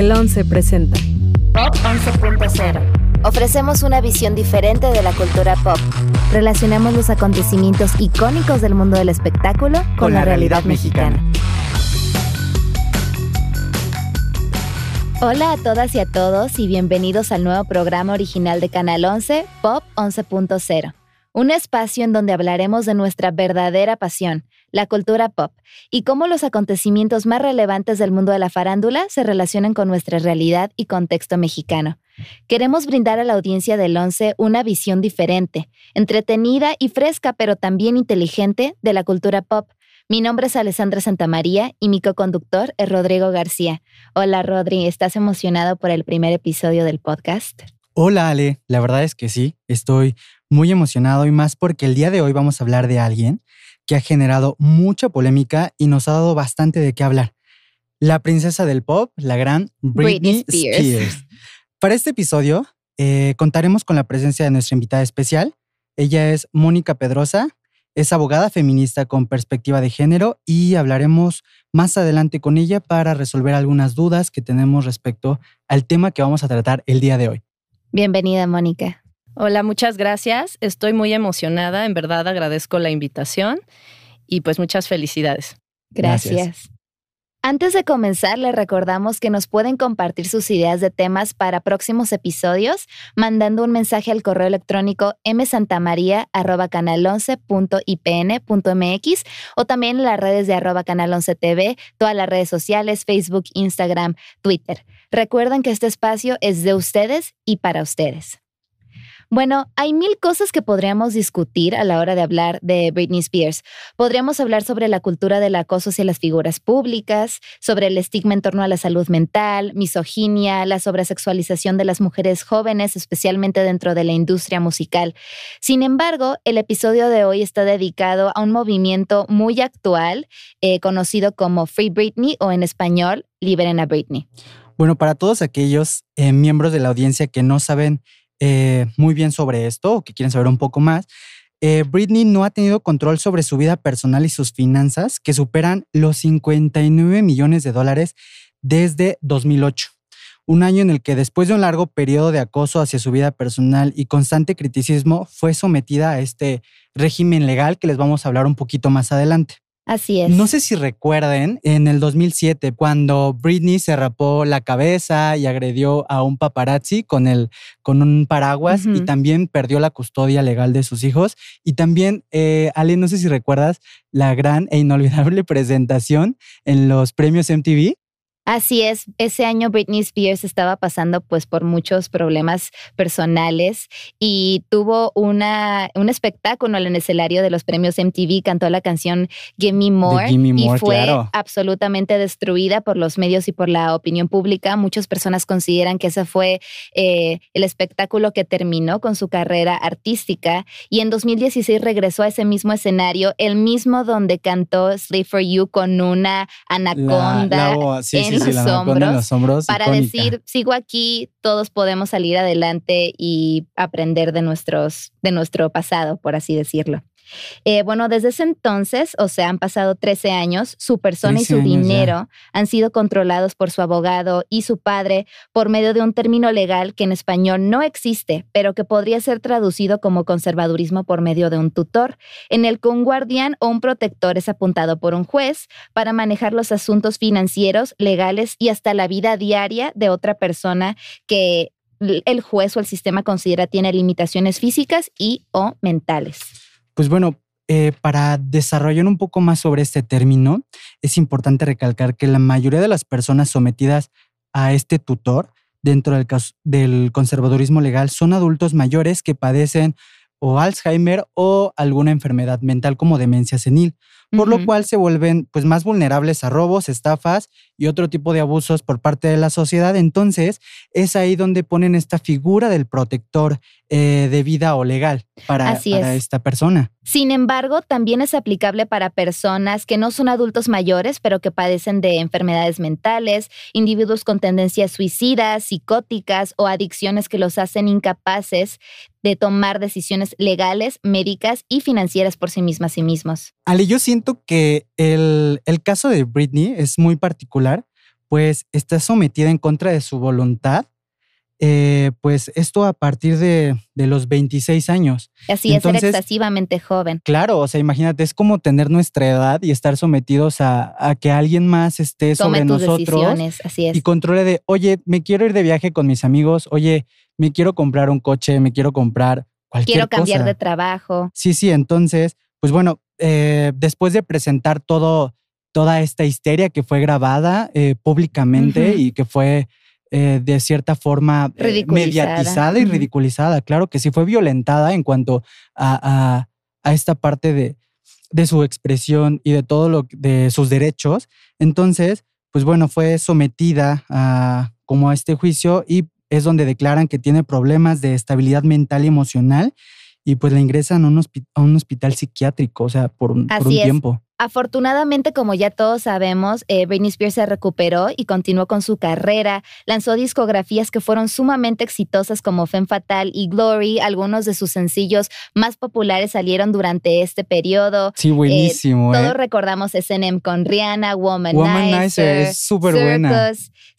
El 11 presenta Pop 11.0. Ofrecemos una visión diferente de la cultura pop. Relacionamos los acontecimientos icónicos del mundo del espectáculo con, la, realidad, mexicana. Hola a todas y a todos y bienvenidos al nuevo programa original de Canal 11, Pop 11.0. Un espacio en donde hablaremos de nuestra verdadera pasión, la cultura pop, y cómo los acontecimientos más relevantes del mundo de la farándula se relacionan con nuestra realidad y contexto mexicano. Queremos brindar a la audiencia del 11 una visión diferente, entretenida y fresca, pero también inteligente de la cultura pop. Mi nombre es Alessandra Santamaría y mi co-conductor es Rodrigo García. Hola Rodri, ¿estás emocionado por el primer episodio del podcast? Hola Ale, la verdad es que sí, estoy muy emocionado y más porque el día de hoy vamos a hablar de alguien que ha generado mucha polémica y nos ha dado bastante de qué hablar. La princesa del pop, la gran Britney, Spears. Para este episodio eh, contaremos con la presencia de nuestra invitada especial. Ella es Mónica Pedrosa, es abogada feminista con perspectiva de género y hablaremos más adelante con ella para resolver algunas dudas que tenemos respecto al tema que vamos a tratar el día de hoy. Bienvenida, Mónica. Hola, muchas gracias. Estoy muy emocionada. En verdad agradezco la invitación y pues muchas felicidades. Gracias. Antes de comenzar, les recordamos que nos pueden compartir sus ideas de temas para próximos episodios mandando un mensaje al correo electrónico msantamaria.canal11.ipn.mx o también en las redes de arroba canal 11 TV, todas las redes sociales, Facebook, Instagram, Twitter. Recuerden que este espacio es de ustedes y para ustedes. Bueno, hay mil cosas que podríamos discutir a la hora de hablar de Britney Spears. Podríamos hablar sobre la cultura del acoso hacia las figuras públicas, sobre el estigma en torno a la salud mental, misoginia, la sobresexualización de las mujeres jóvenes, especialmente dentro de la industria musical. Sin embargo, el episodio de hoy está dedicado a un movimiento muy actual, eh, conocido como Free Britney o en español, Liberen a Britney. Bueno, para todos aquellos eh, miembros de la audiencia que no saben eh, muy bien sobre esto o que quieren saber un poco más, eh, Britney no ha tenido control sobre su vida personal y sus finanzas, que superan los 59 millones de dólares desde 2008. Un año en el que después de un largo periodo de acoso hacia su vida personal y constante criticismo, fue sometida a este régimen legal que les vamos a hablar un poquito más adelante. Así es. No sé si recuerden en el 2007 cuando Britney se rapó la cabeza y agredió a un paparazzi con, el, con un paraguas y también perdió la custodia legal de sus hijos. Y también, eh, Ale, no sé si recuerdas la gran e inolvidable presentación en los premios MTV Así es, ese año Britney Spears estaba pasando pues por muchos problemas personales y tuvo una, un espectáculo en el escenario de los premios MTV, cantó la canción Give Me More, y fue absolutamente destruida por los medios y por la opinión pública. Muchas personas consideran que ese fue eh, el espectáculo que terminó con su carrera artística y en 2016 regresó a ese mismo escenario, el mismo donde cantó Sleep for You con una anaconda en, los, hombros, para decir, sigo aquí, todos podemos salir adelante y aprender de, nuestros, de nuestro pasado, por así decirlo. Eh, bueno, desde ese entonces, o sea, han pasado 13 años, su persona y su dinero han sido controlados por su abogado y su padre por medio de un término legal que en español no existe, pero que podría ser traducido como conservadurismo por medio de un tutor, en el que un guardián o un protector es apuntado por un juez para manejar los asuntos financieros, legales y hasta la vida diaria de otra persona que el juez o el sistema considera tiene limitaciones físicas y o mentales. Pues bueno, eh, para desarrollar un poco más sobre este término, es importante recalcar que la mayoría de las personas sometidas a este tutor dentro del, del conservadurismo legal son adultos mayores que padecen o Alzheimer o alguna enfermedad mental como demencia senil, por lo cual se vuelven pues más vulnerables a robos, estafas y otro tipo de abusos por parte de la sociedad. Entonces, es ahí donde ponen esta figura del protector eh, de vida o legal para, esta persona. Sin embargo, también es aplicable para personas que no son adultos mayores, pero que padecen de enfermedades mentales, individuos con tendencias suicidas, psicóticas o adicciones que los hacen incapaces de tomar decisiones legales, médicas y financieras por sí mismas y mismos. Ale, yo siento que el, el caso de Britney es muy particular pues está sometida en contra de su voluntad eh, pues esto a partir de, los 26 años. Así es, ser excesivamente joven. Claro, o sea, imagínate, es como tener nuestra edad y estar sometidos a, que alguien más esté sobre nosotros así es. y controle de, oye, me quiero ir de viaje con mis amigos, oye, me quiero comprar un coche, me quiero comprar cualquier Quiero cambiar de trabajo. Sí, sí, entonces, pues bueno, eh, después de presentar todo, toda esta histeria que fue grabada eh, públicamente y que fue eh, de cierta forma mediatizada y ridiculizada. Claro que sí fue violentada en cuanto a, esta parte de, de, su expresión y de todo lo de sus derechos. Entonces, pues bueno, fue sometida a como a este juicio y es donde declaran que tiene problemas de estabilidad mental y emocional y pues la ingresan a un, a un hospital psiquiátrico, o sea, por, un, por un tiempo. Afortunadamente, como ya todos sabemos, eh, Britney Spears se recuperó y continuó con su carrera. Lanzó discografías que fueron sumamente exitosas como Femme Fatal y Glory. Algunos de sus sencillos más populares salieron durante este periodo. Sí, buenísimo. Eh, todos eh. recordamos SNM con Rihanna, Womanizer, es súper buena.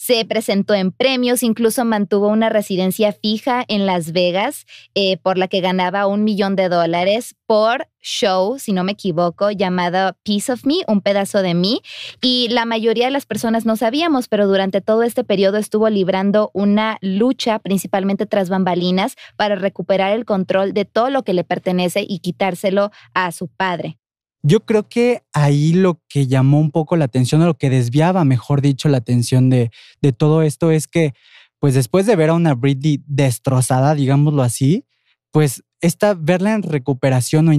Se presentó en premios, incluso mantuvo una residencia fija en Las Vegas, eh, por la que ganaba un millón de dólares por show, si no me equivoco, llamado Piece of Me, un pedazo de mí. Y la mayoría de las personas no sabíamos, pero durante todo este periodo estuvo librando una lucha, principalmente tras bambalinas, para recuperar el control de todo lo que le pertenece y quitárselo a su padre. Yo creo que ahí lo que llamó un poco la atención, o lo que desviaba, mejor dicho, la atención de, de todo esto es que, pues después de ver a una Britney destrozada, digámoslo así, pues esta verla en recuperación o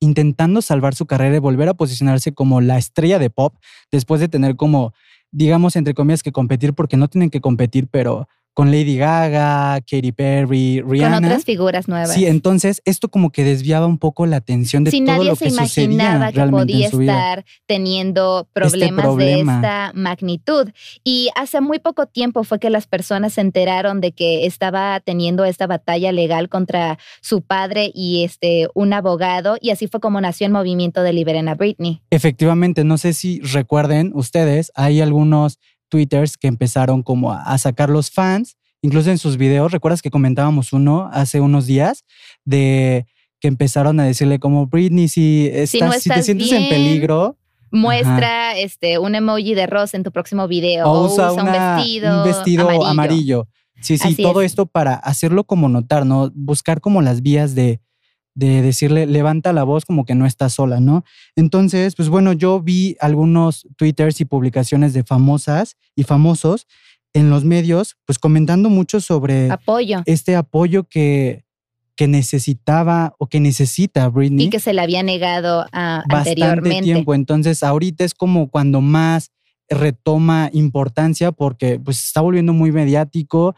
intentando salvar su carrera y volver a posicionarse como la estrella de pop después de tener como, digamos, entre comillas, que competir porque no tienen que competir, pero con Lady Gaga, Katy Perry, Rihanna. Con otras figuras nuevas. Sí, entonces esto como que desviaba un poco la atención de todo lo que sucedía se imaginaba que podía estar teniendo este problemas de esta magnitud. Y hace muy poco tiempo fue que las personas se enteraron de que estaba teniendo esta batalla legal contra su padre y este un abogado y así fue como nació el movimiento de Liberen a Britney. Efectivamente, no sé si recuerden ustedes, hay algunos twitters que empezaron como a, sacar los fans, incluso en sus videos, recuerdas que comentábamos uno hace unos días de que empezaron a decirle como Britney, si, estás, si, te sientes en peligro, muestra este un emoji de rosa en tu próximo video o, usa, un vestido, un vestido amarillo. Sí, sí, todo esto para hacerlo como notar, ¿no? Buscar como las vías de, de decirle, levanta la voz como que no está sola, ¿no? Entonces, pues bueno, yo vi algunos twitters y publicaciones de famosas y famosos en los medios, pues comentando mucho sobre apoyo. este apoyo que, que necesitaba o que necesita Britney. Y que se le había negado a, bastante tiempo. Entonces, ahorita es como cuando más retoma importancia porque pues está volviendo muy mediático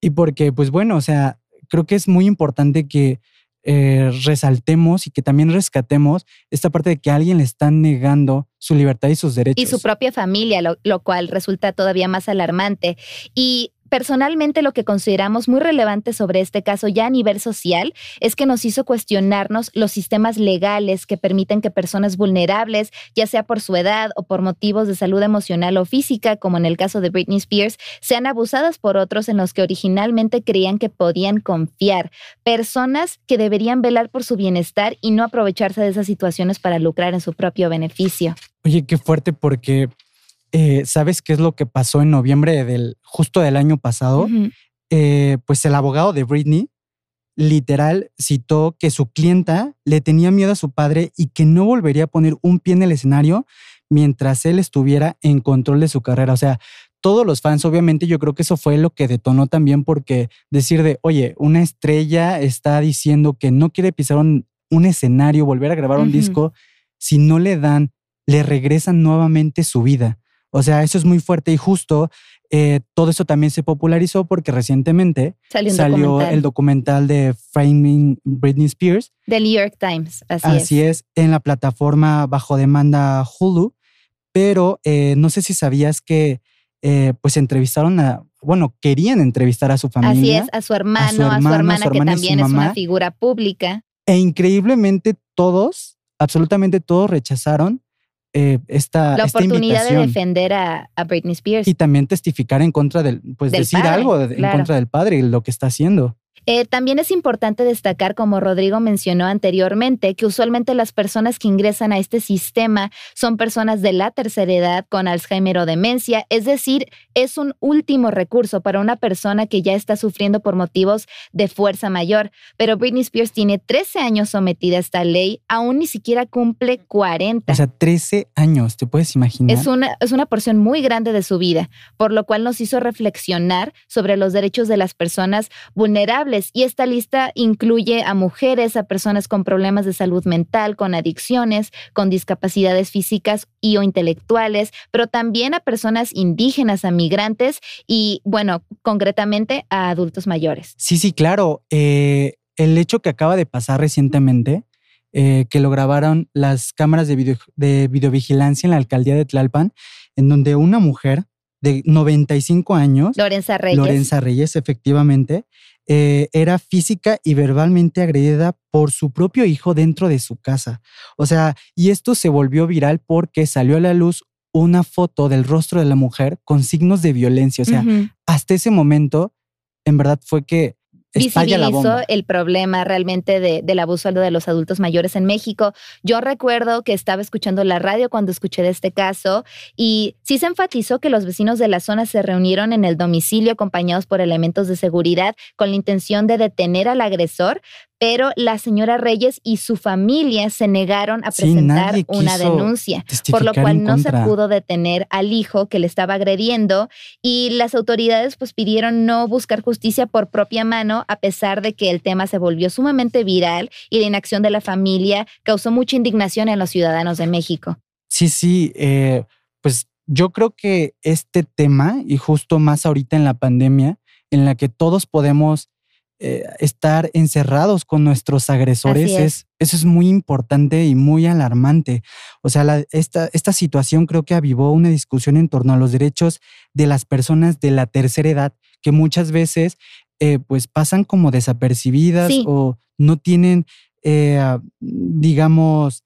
y porque pues bueno, o sea, creo que es muy importante que eh, resaltemos y que también rescatemos esta parte de que alguien le está negando su libertad y sus derechos. Y su propia familia, lo, lo cual resulta todavía más alarmante. Y personalmente lo que consideramos muy relevante sobre este caso ya a nivel social es que nos hizo cuestionarnos los sistemas legales que permiten que personas vulnerables, ya sea por su edad o por motivos de salud emocional o física, como en el caso de Britney Spears, sean abusadas por otros en los que originalmente creían que podían confiar. Personas que deberían velar por su bienestar y no aprovecharse de esas situaciones para lucrar en su propio beneficio. Oye, qué fuerte porque eh, ¿sabes qué es lo que pasó en noviembre del justo del año pasado? Eh, pues el abogado de Britney literal citó que su clienta le tenía miedo a su padre y que no volvería a poner un pie en el escenario mientras él estuviera en control de su carrera. O sea, todos los fans, obviamente, yo creo que eso fue lo que detonó también porque decir de, oye, una estrella está diciendo que no quiere pisar un, escenario, volver a grabar un disco, si no le dan, le regresan nuevamente su vida. O sea, eso es muy fuerte y justo eh, todo eso también se popularizó porque recientemente salió, el documental de Framing Britney Spears. Del New York Times, así, así es. en la plataforma bajo demanda Hulu. Pero eh, no sé si sabías que eh, pues entrevistaron a, bueno, querían entrevistar a su familia. Así es, a su hermano, a su, hermana, que también es una figura pública. E increíblemente todos, absolutamente todos rechazaron eh, esta, la esta oportunidad de defender a, a Britney Spears. Y también testificar en contra del, pues Del decir padre, algo de- en contra del padre y lo que está haciendo. Eh, también es importante destacar, como Rodrigo mencionó anteriormente, que usualmente las personas que ingresan a este sistema son personas de la tercera edad con Alzheimer o demencia, es decir, es un último recurso para una persona que ya está sufriendo por motivos de fuerza mayor. Pero Britney Spears tiene 13 años sometida a esta ley, aún ni siquiera cumple 40. O sea, 13 años, ¿te puedes imaginar? Es una, es una porción muy grande de su vida, por lo cual nos hizo reflexionar sobre los derechos de las personas vulnerables. Y esta lista incluye a mujeres, a personas con problemas de salud mental, con adicciones, con discapacidades físicas y o intelectuales, pero también a personas indígenas, a migrantes y, bueno, concretamente a adultos mayores. Sí, sí, claro. Eh, el hecho que acaba de pasar recientemente, eh, que lo grabaron las cámaras de, video- de videovigilancia en la alcaldía de Tlalpan, en donde una mujer de 95 años, Lorenza Reyes. Lorenza Reyes, efectivamente, eh, era física y verbalmente agredida por su propio hijo dentro de su casa. O sea, y esto se volvió viral porque salió a la luz una foto del rostro de la mujer con signos de violencia. O sea, hasta ese momento, en verdad fue que visibilizó el problema realmente de- del abuso de los adultos mayores en México. Yo recuerdo que estaba escuchando la radio cuando escuché de este caso y sí se enfatizó que los vecinos de la zona se reunieron en el domicilio acompañados por elementos de seguridad con la intención de detener al agresor, pero la señora Reyes y su familia se negaron a presentar una denuncia por lo cual no se pudo detener al hijo que le estaba agrediendo y las autoridades pues pidieron no buscar justicia por propia mano a pesar de que el tema se volvió sumamente viral y la inacción de la familia causó mucha indignación en los ciudadanos de México. Sí, sí, eh, pues yo creo que este tema, y justo más ahorita en la pandemia, en la que todos podemos eh, estar encerrados con nuestros agresores, es. es. eso es muy importante y muy alarmante. O sea, la- esta, esta situación creo que avivó una discusión en torno a los derechos de las personas de la tercera edad, que muchas veces eh, pues pasan como desapercibidas Sí. o no tienen, eh, digamos,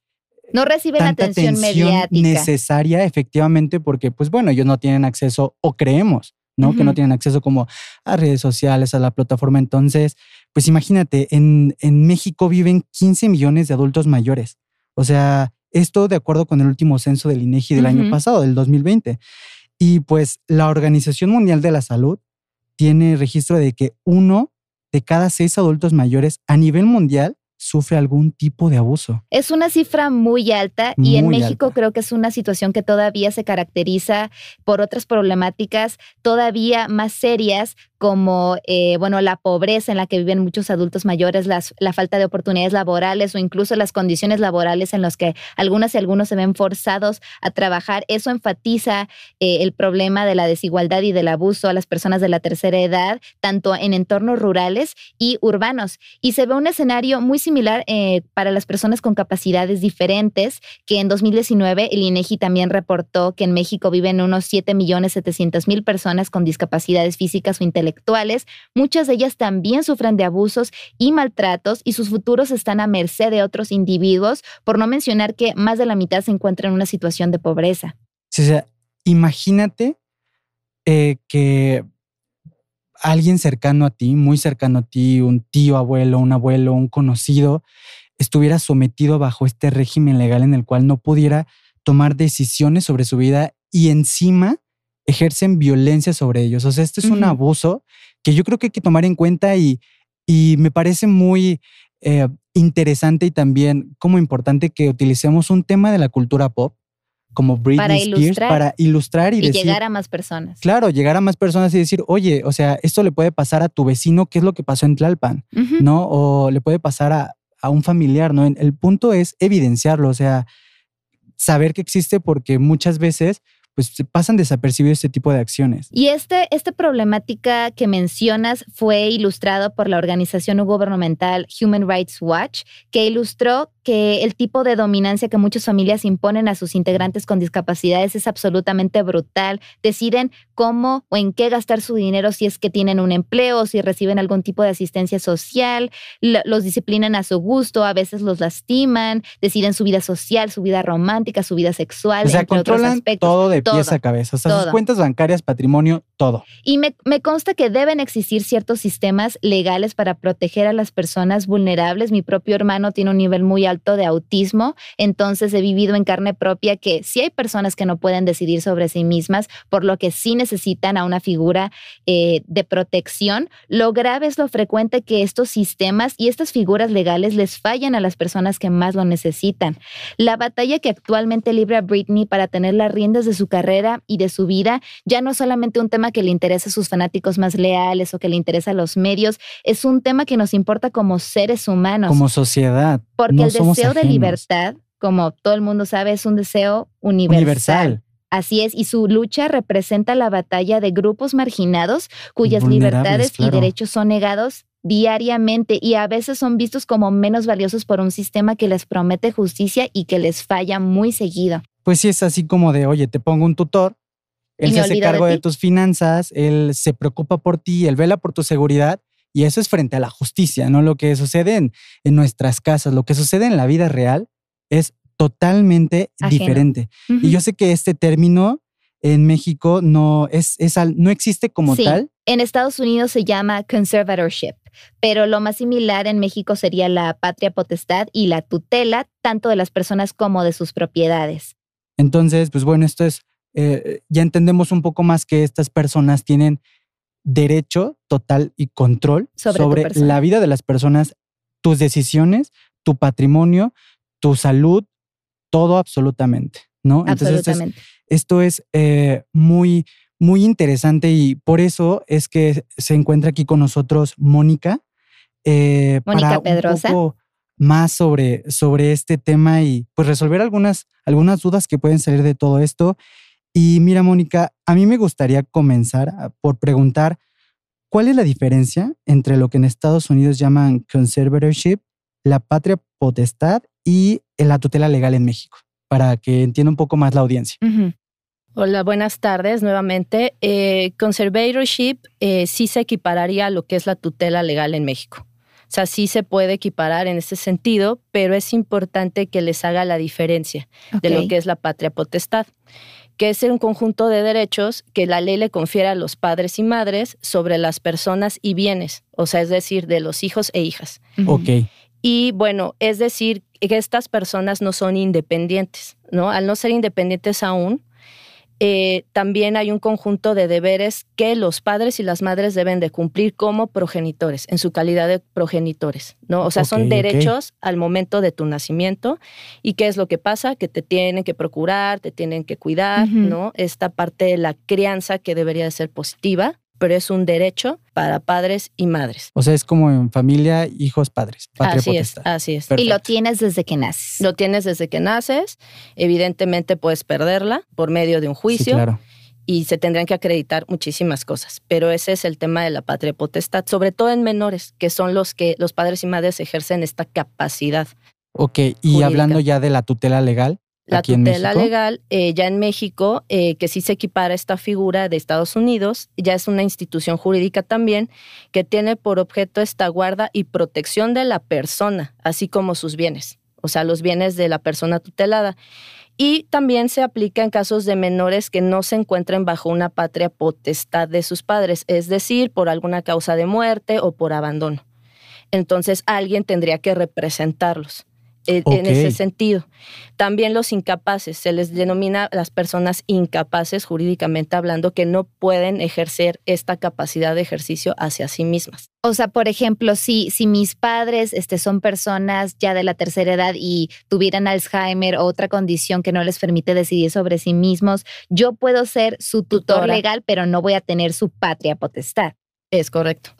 No reciben tanta atención atención mediática. necesaria, efectivamente, porque, pues bueno, ellos no tienen acceso, o creemos, ¿no? Que no tienen acceso como a redes sociales, a la plataforma. Entonces, pues imagínate, en, en México viven 15 millones de adultos mayores. O sea, esto de acuerdo con el último censo del INEGI del año pasado, del 2020. Y pues la Organización Mundial de la Salud tiene registro de que uno de cada seis adultos mayores a nivel mundial sufre algún tipo de abuso. Es una cifra muy alta y en México alta. creo que es una situación que todavía se caracteriza por otras problemáticas todavía más serias como, eh, bueno, la pobreza en la que viven muchos adultos mayores, la falta de oportunidades laborales o incluso las condiciones laborales en las que algunas y algunos se ven forzados a trabajar. Eso enfatiza eh, el problema de la desigualdad y del abuso a las personas de la tercera edad, tanto en entornos rurales y urbanos. Y se ve un escenario muy similar eh, para las personas con capacidades diferentes, que en 2019 el INEGI también reportó que en México viven unos 7 millones 700 mil personas con discapacidades físicas o intelectuales. Muchas de ellas también sufren de abusos y maltratos y sus futuros están a merced de otros individuos, por no mencionar que más de la mitad se encuentra en una situación de pobreza. Imagínate eh, que alguien cercano a ti, muy cercano a ti, un tío, abuelo, un abuelo, un conocido, estuviera sometido bajo este régimen legal en el cual no pudiera tomar decisiones sobre su vida y encima ejercen violencia sobre ellos. O sea, este es un abuso que yo creo que hay que tomar en cuenta y, y me parece muy eh, interesante y también como importante que utilicemos un tema de la cultura pop como Britney Para Spears ilustrar para ilustrar y, Y, decir, llegar a más personas. claro, llegar a más personas y decir, oye, o sea, esto le puede pasar a tu vecino, ¿qué es lo que pasó en Tlalpan? ¿No? O le puede pasar a, a un familiar, ¿no? El punto es evidenciarlo, o sea, saber que existe porque muchas veces pues pasan desapercibidos este tipo de acciones. Y este, esta problemática que mencionas fue ilustrado por la organización no gubernamental Human Rights Watch, que ilustró que el tipo de dominancia que muchas familias imponen a sus integrantes con discapacidades es absolutamente brutal. Deciden cómo o en qué gastar su dinero si es que tienen un empleo, si reciben algún tipo de asistencia social, los disciplinan a su gusto, a veces los lastiman, deciden su vida social, su vida romántica, su vida sexual, o sea, entre controlan otros aspectos. todo de pies a cabeza, o sea, sus cuentas bancarias, patrimonio, todo. Y me, me consta que deben existir ciertos sistemas legales para proteger a las personas vulnerables. Mi propio hermano tiene un nivel muy alto de autismo, entonces he vivido en carne propia que sí hay personas que no pueden decidir sobre sí mismas, por lo que sí necesitan a una figura eh, de protección. Lo grave es lo frecuente que estos sistemas y estas figuras legales les fallan a las personas que más lo necesitan. La batalla que actualmente libra Britney para tener las riendas de su carrera y de su vida ya no es solamente un tema que le interesa a sus fanáticos más leales o que le interesa a los medios, es un tema que nos importa como seres humanos. Como sociedad. Porque el deseo de libertad, como todo el mundo sabe, es un deseo universal. Así es, y su lucha representa la batalla de grupos marginados cuyas libertades y derechos son negados diariamente y a veces son vistos como menos valiosos por un sistema que les promete justicia y que les falla muy seguido. Pues sí, es así como de, oye, te pongo un tutor, él se hace cargo de, tus finanzas, él se preocupa por ti, él vela por tu seguridad y eso es frente a la justicia, ¿no? Lo que sucede en, nuestras casas, lo que sucede en la vida real es totalmente diferente. Y yo sé que este término en México no, es, es no existe como sí. tal. En Estados Unidos se llama conservatorship, pero lo más similar en México sería la patria potestad y la tutela tanto de las personas como de sus propiedades. Entonces, pues bueno, esto es, eh, ya entendemos un poco más que estas personas tienen derecho total y control sobre, la vida de las personas, tus decisiones, tu patrimonio, tu salud, todo absolutamente, ¿no? Entonces, esto es eh, muy, muy interesante y por eso es que se encuentra aquí con nosotros Mónica. Eh, Mónica Pedrosa. Un poco más sobre, sobre este tema y pues resolver algunas, algunas dudas que pueden salir de todo esto y mira, Mónica, a mí me gustaría comenzar por preguntar, ¿cuál es la diferencia entre lo que en Estados Unidos llaman conservatorship, la patria potestad y la tutela legal en México? Para que entienda un poco más la audiencia. Hola, buenas tardes nuevamente. Eh, conservatorship eh, sí se equipararía a lo que es la tutela legal en México. O sea, sí se puede equiparar en ese sentido, pero es importante que les haga la diferencia de lo que es la patria potestad que es un conjunto de derechos que la ley le confiere a los padres y madres sobre las personas y bienes, o sea, es decir, de los hijos e hijas. Ok. Y bueno, es decir, que estas personas no son independientes, ¿no? Al no ser independientes aún, eh, también hay un conjunto de deberes que los padres y las madres deben de cumplir como progenitores, en su calidad de progenitores, ¿no? O sea, son derechos al momento de tu nacimiento. ¿Y qué es lo que pasa? Que te tienen que procurar, te tienen que cuidar, ¿no? Esta parte de la crianza que debería de ser positiva pero es un derecho para padres y madres. O sea, es como en familia, hijos, padres. así es, así es. Y lo tienes desde que naces. Lo tienes desde que naces. Evidentemente puedes perderla por medio de un juicio. claro. Y se tendrían que acreditar muchísimas cosas. Pero ese es el tema de la patria potestad, sobre todo en menores, que son los que los padres y madres ejercen esta capacidad. Ok, y hablando ya de la tutela legal, la tutela legal eh, ya en México, eh, que sí se equipara esta figura de Estados Unidos, ya es una institución jurídica también que tiene por objeto esta guarda y protección de la persona, así como sus bienes, o sea, los bienes de la persona tutelada. Y también se aplica en casos de menores que no se encuentren bajo una patria potestad de sus padres, es decir, por alguna causa de muerte o por abandono. Entonces alguien tendría que representarlos en ese sentido. También los incapaces, se les denomina las personas incapaces jurídicamente hablando que no pueden ejercer esta capacidad de ejercicio hacia sí mismas. O sea, por ejemplo, si, si mis padres este, son personas ya de la tercera edad y tuvieran Alzheimer o otra condición que no les permite decidir sobre sí mismos, yo puedo ser su tutor legal, pero no voy a tener su patria potestad. Es correcto.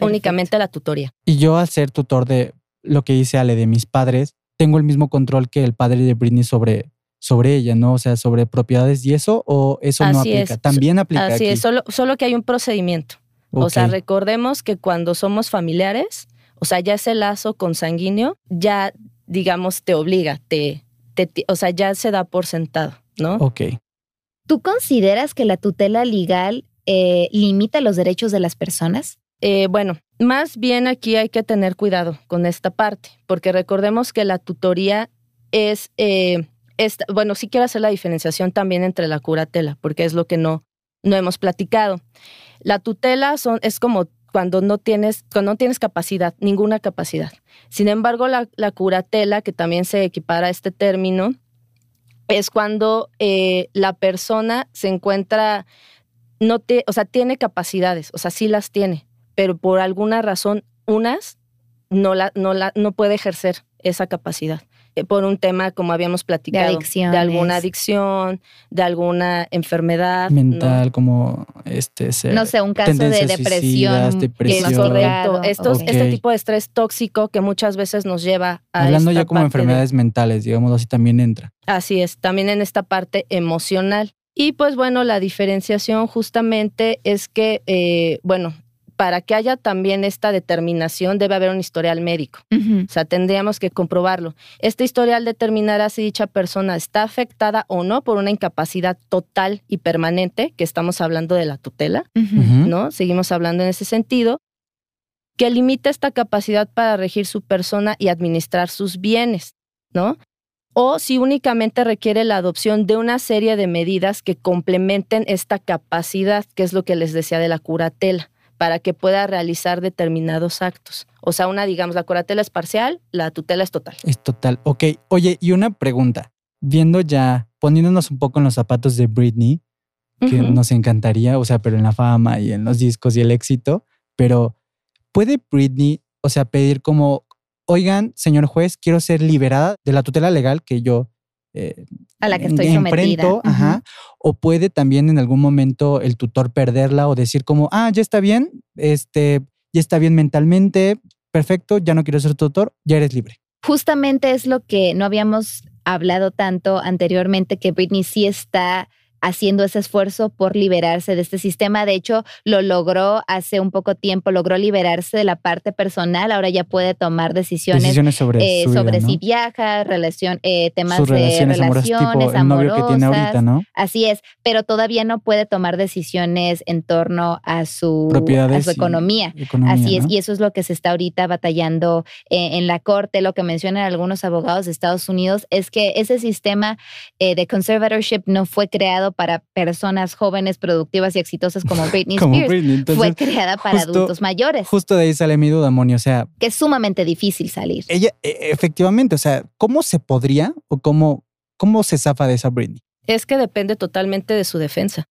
únicamente la tutoría. Y yo al ser tutor de lo que dice Ale de mis padres, tengo el mismo control que el padre de Britney sobre, sobre ella, ¿no? O sea, sobre propiedades y eso, o eso no aplica. También aplica. Así es, solo, solo que hay un procedimiento. O sea, recordemos que cuando somos familiares, o sea, ya ese lazo consanguíneo, ya, digamos, te obliga, te, o sea, ya se da por sentado, ¿no? Ok. ¿Tú consideras que la tutela legal eh, limita los derechos de las personas? Eh, bueno, más bien aquí hay que tener cuidado con esta parte, porque recordemos que la tutoría es, eh, bueno, sí quiero hacer la diferenciación también entre la curatela, porque es lo que no, no hemos platicado. La tutela son, es como cuando no tienes, cuando no tienes capacidad, ninguna capacidad. Sin embargo, la, curatela, que también se equipara a este término, es cuando eh, la persona se encuentra, no te, o sea, tiene capacidades, o sea, sí las tiene, pero por alguna razón, unas no, la, no, la, no puede ejercer esa capacidad. Eh, por un tema, como habíamos platicado, de, alguna adicción, de alguna enfermedad. Mental, como este... no sé, un caso de depresión. depresión. correcto. Este tipo de estrés tóxico que muchas veces nos lleva a... Hablando ya como enfermedades mentales, digamos así, también entra. Así es, también en esta parte emocional. Y pues bueno, la diferenciación justamente es que, eh, bueno, para que haya también esta determinación debe haber un historial médico. O sea, tendríamos que comprobarlo. Este historial determinará si dicha persona está afectada o no por una incapacidad total y permanente, que estamos hablando de la tutela, ¿no? Seguimos hablando en ese sentido, que limita esta capacidad para regir su persona y administrar sus bienes, ¿no? o si únicamente requiere la adopción de una serie de medidas que complementen esta capacidad, que es lo que les decía de la curatela para que pueda realizar determinados actos. O sea, una, digamos, la curatela es parcial, la tutela es total. Es total. Ok. Oye, y una pregunta. Viendo ya, poniéndonos un poco en los zapatos de Britney, que nos encantaría, o sea, pero en la fama y en los discos y el éxito, pero ¿puede Britney, o sea, pedir como, oigan, señor juez, quiero ser liberada de la tutela legal que yo eh, a la que estoy sometida. Ajá, o puede también en algún momento el tutor perderla o decir como, ah, ya está bien, este, ya está bien mentalmente, perfecto, ya no quiero ser tutor, ya eres libre. Justamente es lo que no habíamos hablado tanto anteriormente, que Britney sí está haciendo ese esfuerzo por liberarse de este sistema. De hecho, lo logró hace un poco tiempo, logró liberarse de la parte personal. Ahora ya puede tomar decisiones, sobre, eh, sobre si viaja, relación, eh, temas de relaciones amorosas, amorosas, que tiene ahorita, ¿no? Así es, pero todavía no puede tomar decisiones en torno a su, a su economía. Así es, y eso es lo que se está ahorita batallando eh, en la corte. Lo que mencionan algunos abogados de Estados Unidos es que ese sistema de conservatorship no fue creado para personas jóvenes, productivas y exitosas como Britney Spears. fue creada para adultos mayores. Justo de ahí sale mi duda, Moni. O sea. Que es sumamente difícil salir. Ella, e, efectivamente, o sea, ¿cómo se podría o cómo, cómo se zafa de esa Britney? Es que depende totalmente de su defensa.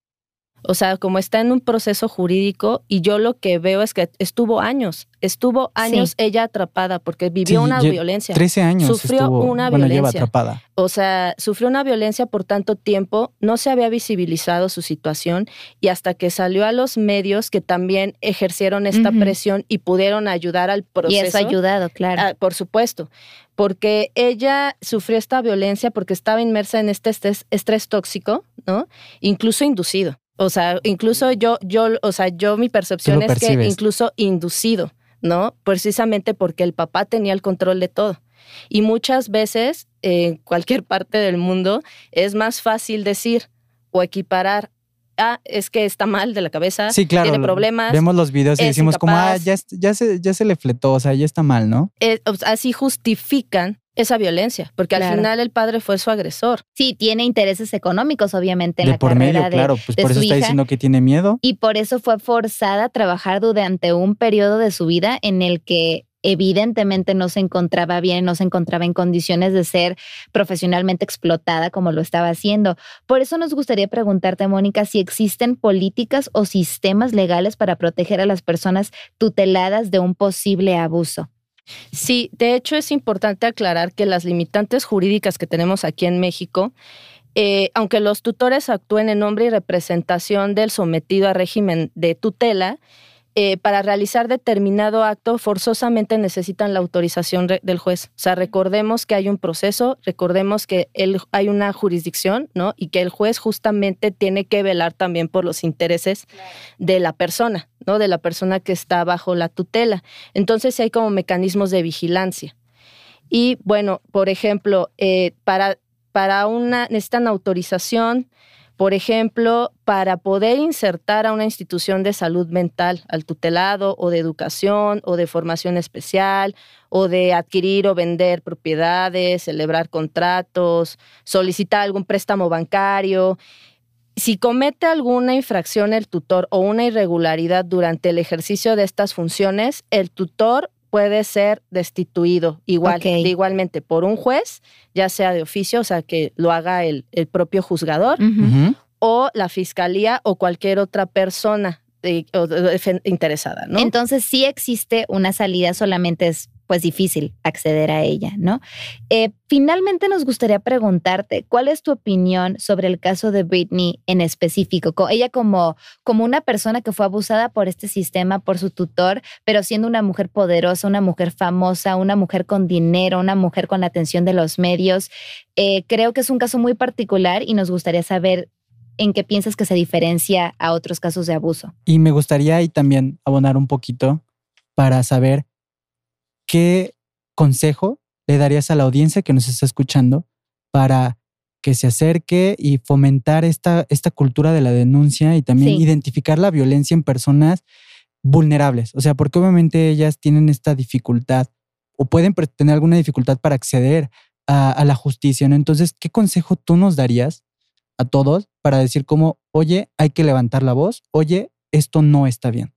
O sea, como está en un proceso jurídico y yo lo que veo es que estuvo años, estuvo años ella atrapada porque vivió una violencia. 13 años. Sufrió una violencia. Lleva atrapada. O sea, sufrió una violencia por tanto tiempo, no se había visibilizado su situación y hasta que salió a los medios que también ejercieron esta presión y pudieron ayudar al proceso. Y eso ha ayudado, claro. Ah, por supuesto, porque ella sufrió esta violencia porque estaba inmersa en este estrés, estrés tóxico, ¿no? Incluso inducido. O sea, incluso yo, yo, o sea, yo mi percepción es que incluso inducido, ¿no? Precisamente porque el papá tenía el control de todo. Y muchas veces, en cualquier parte del mundo, es más fácil decir o equiparar ah, es que está mal de la cabeza, sí, claro, tiene problemas. Vemos los videos y decimos como, ah, ya, ya, se, ya se le fletó, o sea, ya está mal, ¿no? Eh, así justifican esa violencia, porque al final el padre fue su agresor. Sí, tiene intereses económicos, obviamente, en la por medio, claro, pues por eso está diciendo que tiene miedo. Y por eso fue forzada a trabajar durante un periodo de su vida en el que evidentemente no se encontraba bien, no se encontraba en condiciones de ser profesionalmente explotada como lo estaba haciendo. Por eso nos gustaría preguntarte, Mónica, si existen políticas o sistemas legales para proteger a las personas tuteladas de un posible abuso. Sí, de hecho es importante aclarar que las limitantes jurídicas que tenemos aquí en México, eh, aunque los tutores actúen en nombre y representación del sometido a régimen de tutela, eh, para realizar determinado acto forzosamente necesitan la autorización del juez. O sea, recordemos que hay un proceso, recordemos que hay una jurisdicción, ¿no? Y que el juez justamente tiene que velar también por los intereses de la persona, ¿no? De la persona que está bajo la tutela. Entonces, hay como mecanismos de vigilancia. Y bueno, por ejemplo, eh, para, para una, necesitan autorización, por ejemplo, para poder insertar a una institución de salud mental al tutelado o de educación o de formación especial o de adquirir o vender propiedades, celebrar contratos, solicitar algún préstamo bancario. Si comete alguna infracción el tutor o una irregularidad durante el ejercicio de estas funciones, el tutor puede ser destituido igual, igualmente por un juez, ya sea de oficio, o sea, que lo haga el, propio juzgador, o la fiscalía o cualquier otra persona interesada, ¿no? Entonces sí existe una salida, solamente es pues difícil acceder a ella, ¿no? Eh, finalmente nos gustaría preguntarte, ¿cuál es tu opinión sobre el caso de Britney en específico? Ella como, como una persona que fue abusada por este sistema, por su tutor, pero siendo una mujer poderosa, una mujer famosa, una mujer con dinero, una mujer con la atención de los medios. Eh, creo que es un caso muy particular y nos gustaría saber en qué piensas que se diferencia a otros casos de abuso. Y me gustaría ahí también abonar un poquito para saber ¿qué consejo le darías a la audiencia que nos está escuchando para que se acerque y fomentar esta, esta cultura de la denuncia y también identificar la violencia en personas vulnerables? O sea, porque obviamente ellas tienen esta dificultad o pueden tener alguna dificultad para acceder a, la justicia. ¿no? Entonces, ¿qué consejo tú nos darías a todos para decir como, oye, hay que levantar la voz, oye, esto no está bien?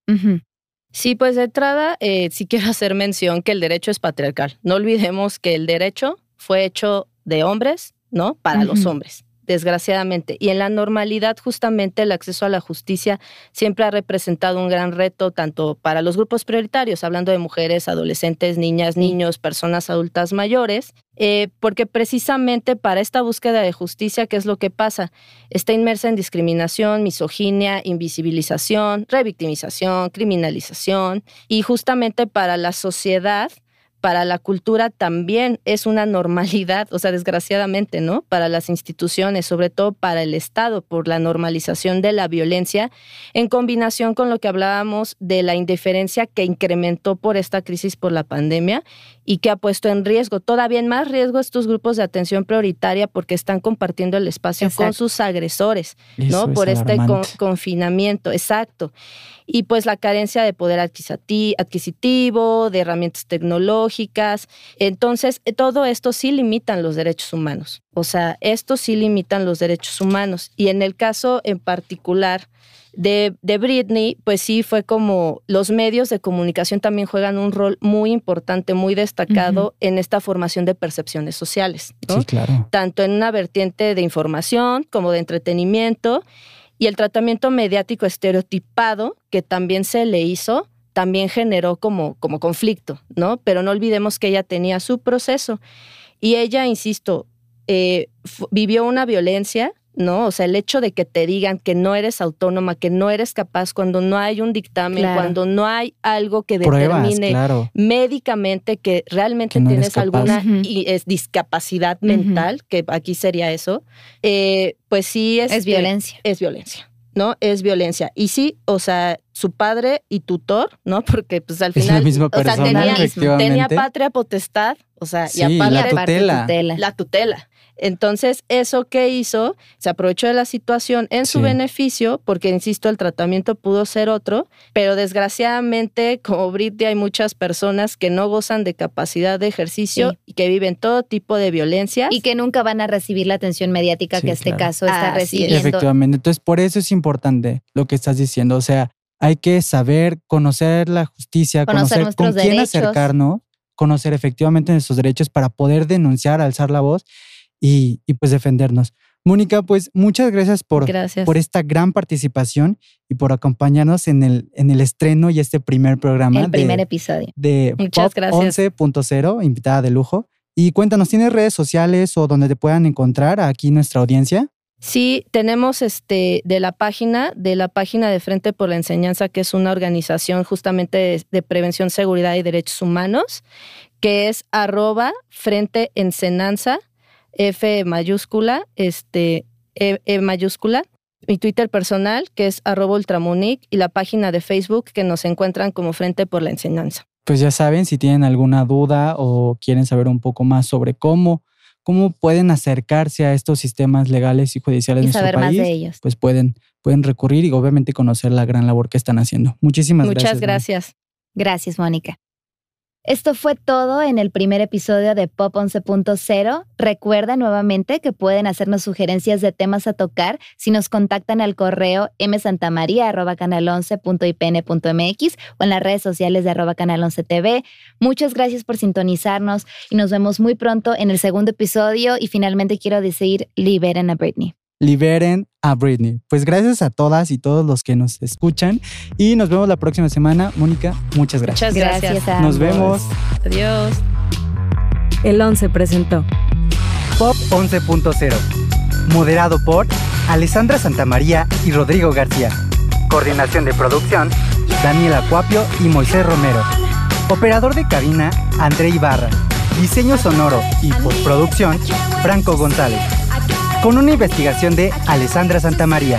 Sí, pues de entrada eh, sí quiero hacer mención que el derecho es patriarcal. No olvidemos que el derecho fue hecho de hombres, ¿no? Para los hombres, desgraciadamente. Y en la normalidad, justamente el acceso a la justicia siempre ha representado un gran reto, tanto para los grupos prioritarios, hablando de mujeres, adolescentes, niñas, niños, personas adultas mayores, eh, porque precisamente para esta búsqueda de justicia, ¿qué es lo que pasa? Está inmersa en discriminación, misoginia, invisibilización, revictimización, criminalización, y justamente para la sociedad para la cultura también es una normalidad, o sea, desgraciadamente, ¿no? Para las instituciones, sobre todo para el Estado, por la normalización de la violencia, en combinación con lo que hablábamos de la indiferencia que incrementó por esta crisis por la pandemia y que ha puesto en riesgo, todavía en más riesgo estos grupos de atención prioritaria porque están compartiendo el espacio con sus agresores, ¿no? por este confinamiento, exacto. Y pues la carencia de poder adquisitivo, de herramientas tecnológicas. Entonces, eh, todo esto sí limitan los derechos humanos. O sea, esto sí limitan los derechos humanos. Y en el caso en particular de, de, Britney, pues sí fue como los medios de comunicación también juegan un rol muy importante, muy destacado en esta formación de percepciones sociales. Sí, claro. Tanto en una vertiente de información como de entretenimiento y el tratamiento mediático estereotipado que también se le hizo también generó como, como conflicto, ¿no? Pero no olvidemos que ella tenía su proceso y ella, insisto, eh, vivió una violencia ¿no? O sea, el hecho de que te digan que no eres autónoma, que no eres capaz, cuando no hay un dictamen, cuando no hay algo que determine médicamente que realmente tienes alguna discapacidad mental, que aquí sería eso, eh, pues sí es... Es violencia. Es violencia. ¿no? Es violencia. Y sí, o sea, su padre y tutor, ¿no? Porque pues al final tenía, patria potestad, o sea, y aparte la tutela. La tutela. Entonces, eso que hizo, se aprovechó de la situación en su beneficio, porque, insisto, el tratamiento pudo ser otro, pero desgraciadamente, como Britney, hay muchas personas que no gozan de capacidad de ejercicio y que viven todo tipo de violencia. Y que nunca van a recibir la atención mediática que este caso está recibiendo. Efectivamente, entonces por eso es importante lo que estás diciendo, o sea, hay que saber conocer la justicia, conocer, con quién acercarnos, conocer efectivamente nuestros derechos para poder denunciar, alzar la voz y, pues defendernos. Mónica, pues muchas gracias por, por esta gran participación y por acompañarnos en el, en el estreno y este primer programa. El primer episodio. De Pop 11.0, invitada de lujo. Y cuéntanos, ¿tienes redes sociales o donde te puedan encontrar aquí nuestra audiencia? Sí, tenemos este de la página, de la página de Frente por la Enseñanza, que es una organización justamente de, prevención, seguridad y derechos humanos, que es arroba Frente Ensenanza, F mayúscula, este, e, e mayúscula, mi Twitter personal, que es arroba ultramunic, y la página de Facebook, que nos encuentran como Frente por la Enseñanza. Pues ya saben, si tienen alguna duda o quieren saber un poco más sobre cómo cómo pueden acercarse a estos sistemas legales y judiciales y de saber nuestro país, más de ellos. pues pueden, pueden recurrir y obviamente conocer la gran labor que están haciendo. Muchísimas gracias. Muchas gracias. Gracias, Mónica. Esto fue todo en el primer episodio de Pop 11.0. Recuerda nuevamente que pueden hacernos sugerencias de temas a tocar si nos contactan al correo msantamaria.canal11.ipn.mx o en las redes sociales de arroba canal11tv. Muchas gracias por sintonizarnos y nos vemos muy pronto en el segundo episodio y finalmente quiero decir, liberen a Britney liberen a Britney. Pues gracias a todas y todos los que nos escuchan y nos vemos la próxima semana. Mónica, muchas gracias. Muchas gracias. nos vemos. Adiós. El 11 presentó Pop 11.0, moderado por Alessandra Santamaría y Rodrigo García. Coordinación de producción, Daniel Acuapio y Moisés Romero. Operador de cabina, André Ibarra. Diseño sonoro y postproducción, Franco González con una investigación de Alessandra Santamaría.